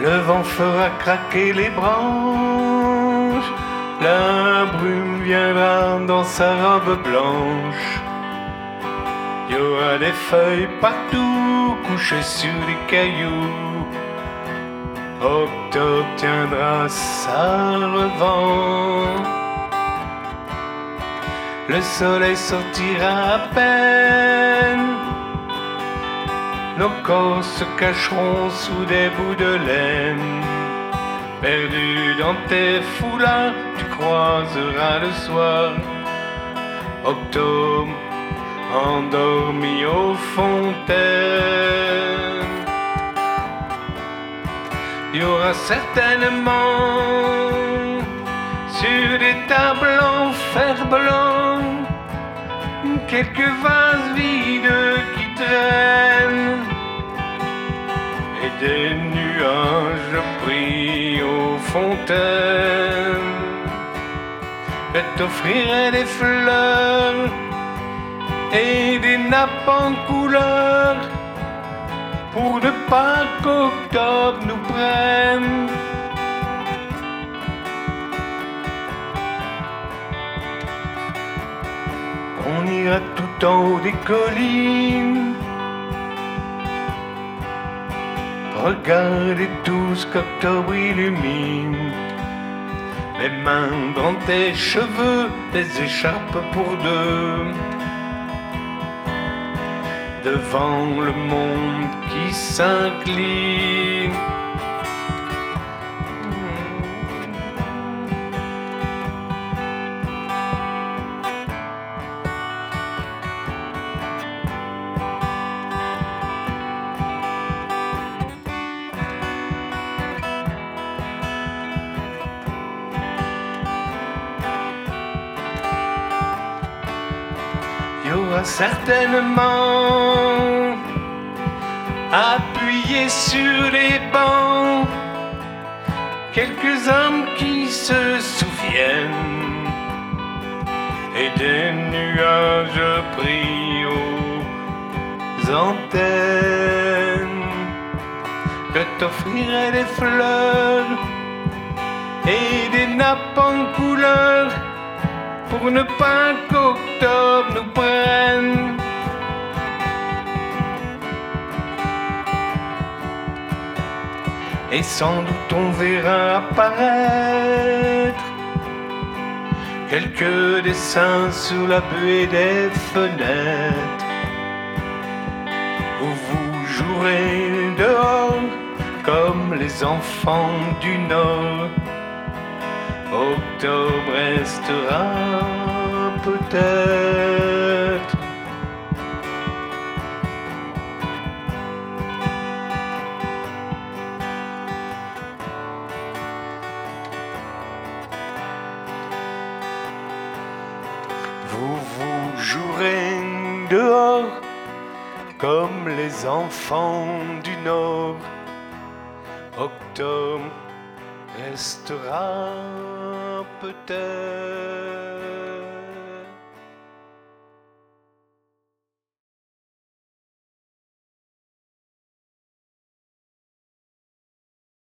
Le vent fera craquer les branches, la brume viendra dans sa robe blanche. Il y aura des feuilles partout couchées sur des cailloux. Octobre tiendra sa revanche. Le soleil sortira à peine. Nos corps se cacheront sous des bouts de laine. Perdu dans tes foulards, tu croiseras le soir. Octobre endormi aux fontaines. Il y aura certainement sur des tables en fer blanc quelques vases vides qui traînent des nuages pris aux fontaines. Je t'offrirai des fleurs et des nappes en couleur pour ne pas qu'octobre nous prenne. On ira tout en haut des collines. Regardez tout ce qu'octobre illumine. Les mains dans tes cheveux, des écharpes pour deux devant le monde qui s'incline. Certainement appuyé sur les bancs quelques hommes qui se souviennent et des nuages pris aux antennes. Je t'offrirai des fleurs et des nappes en couleur pour ne pas qu'octobre nous prenne. Et sans doute on verra apparaître quelques dessins sous la buée des fenêtres où vous jouerez dehors comme les enfants du Nord. Octobre restera peut-être. Vous vous jouerez dehors comme les enfants du Nord. Octobre restera peut-être.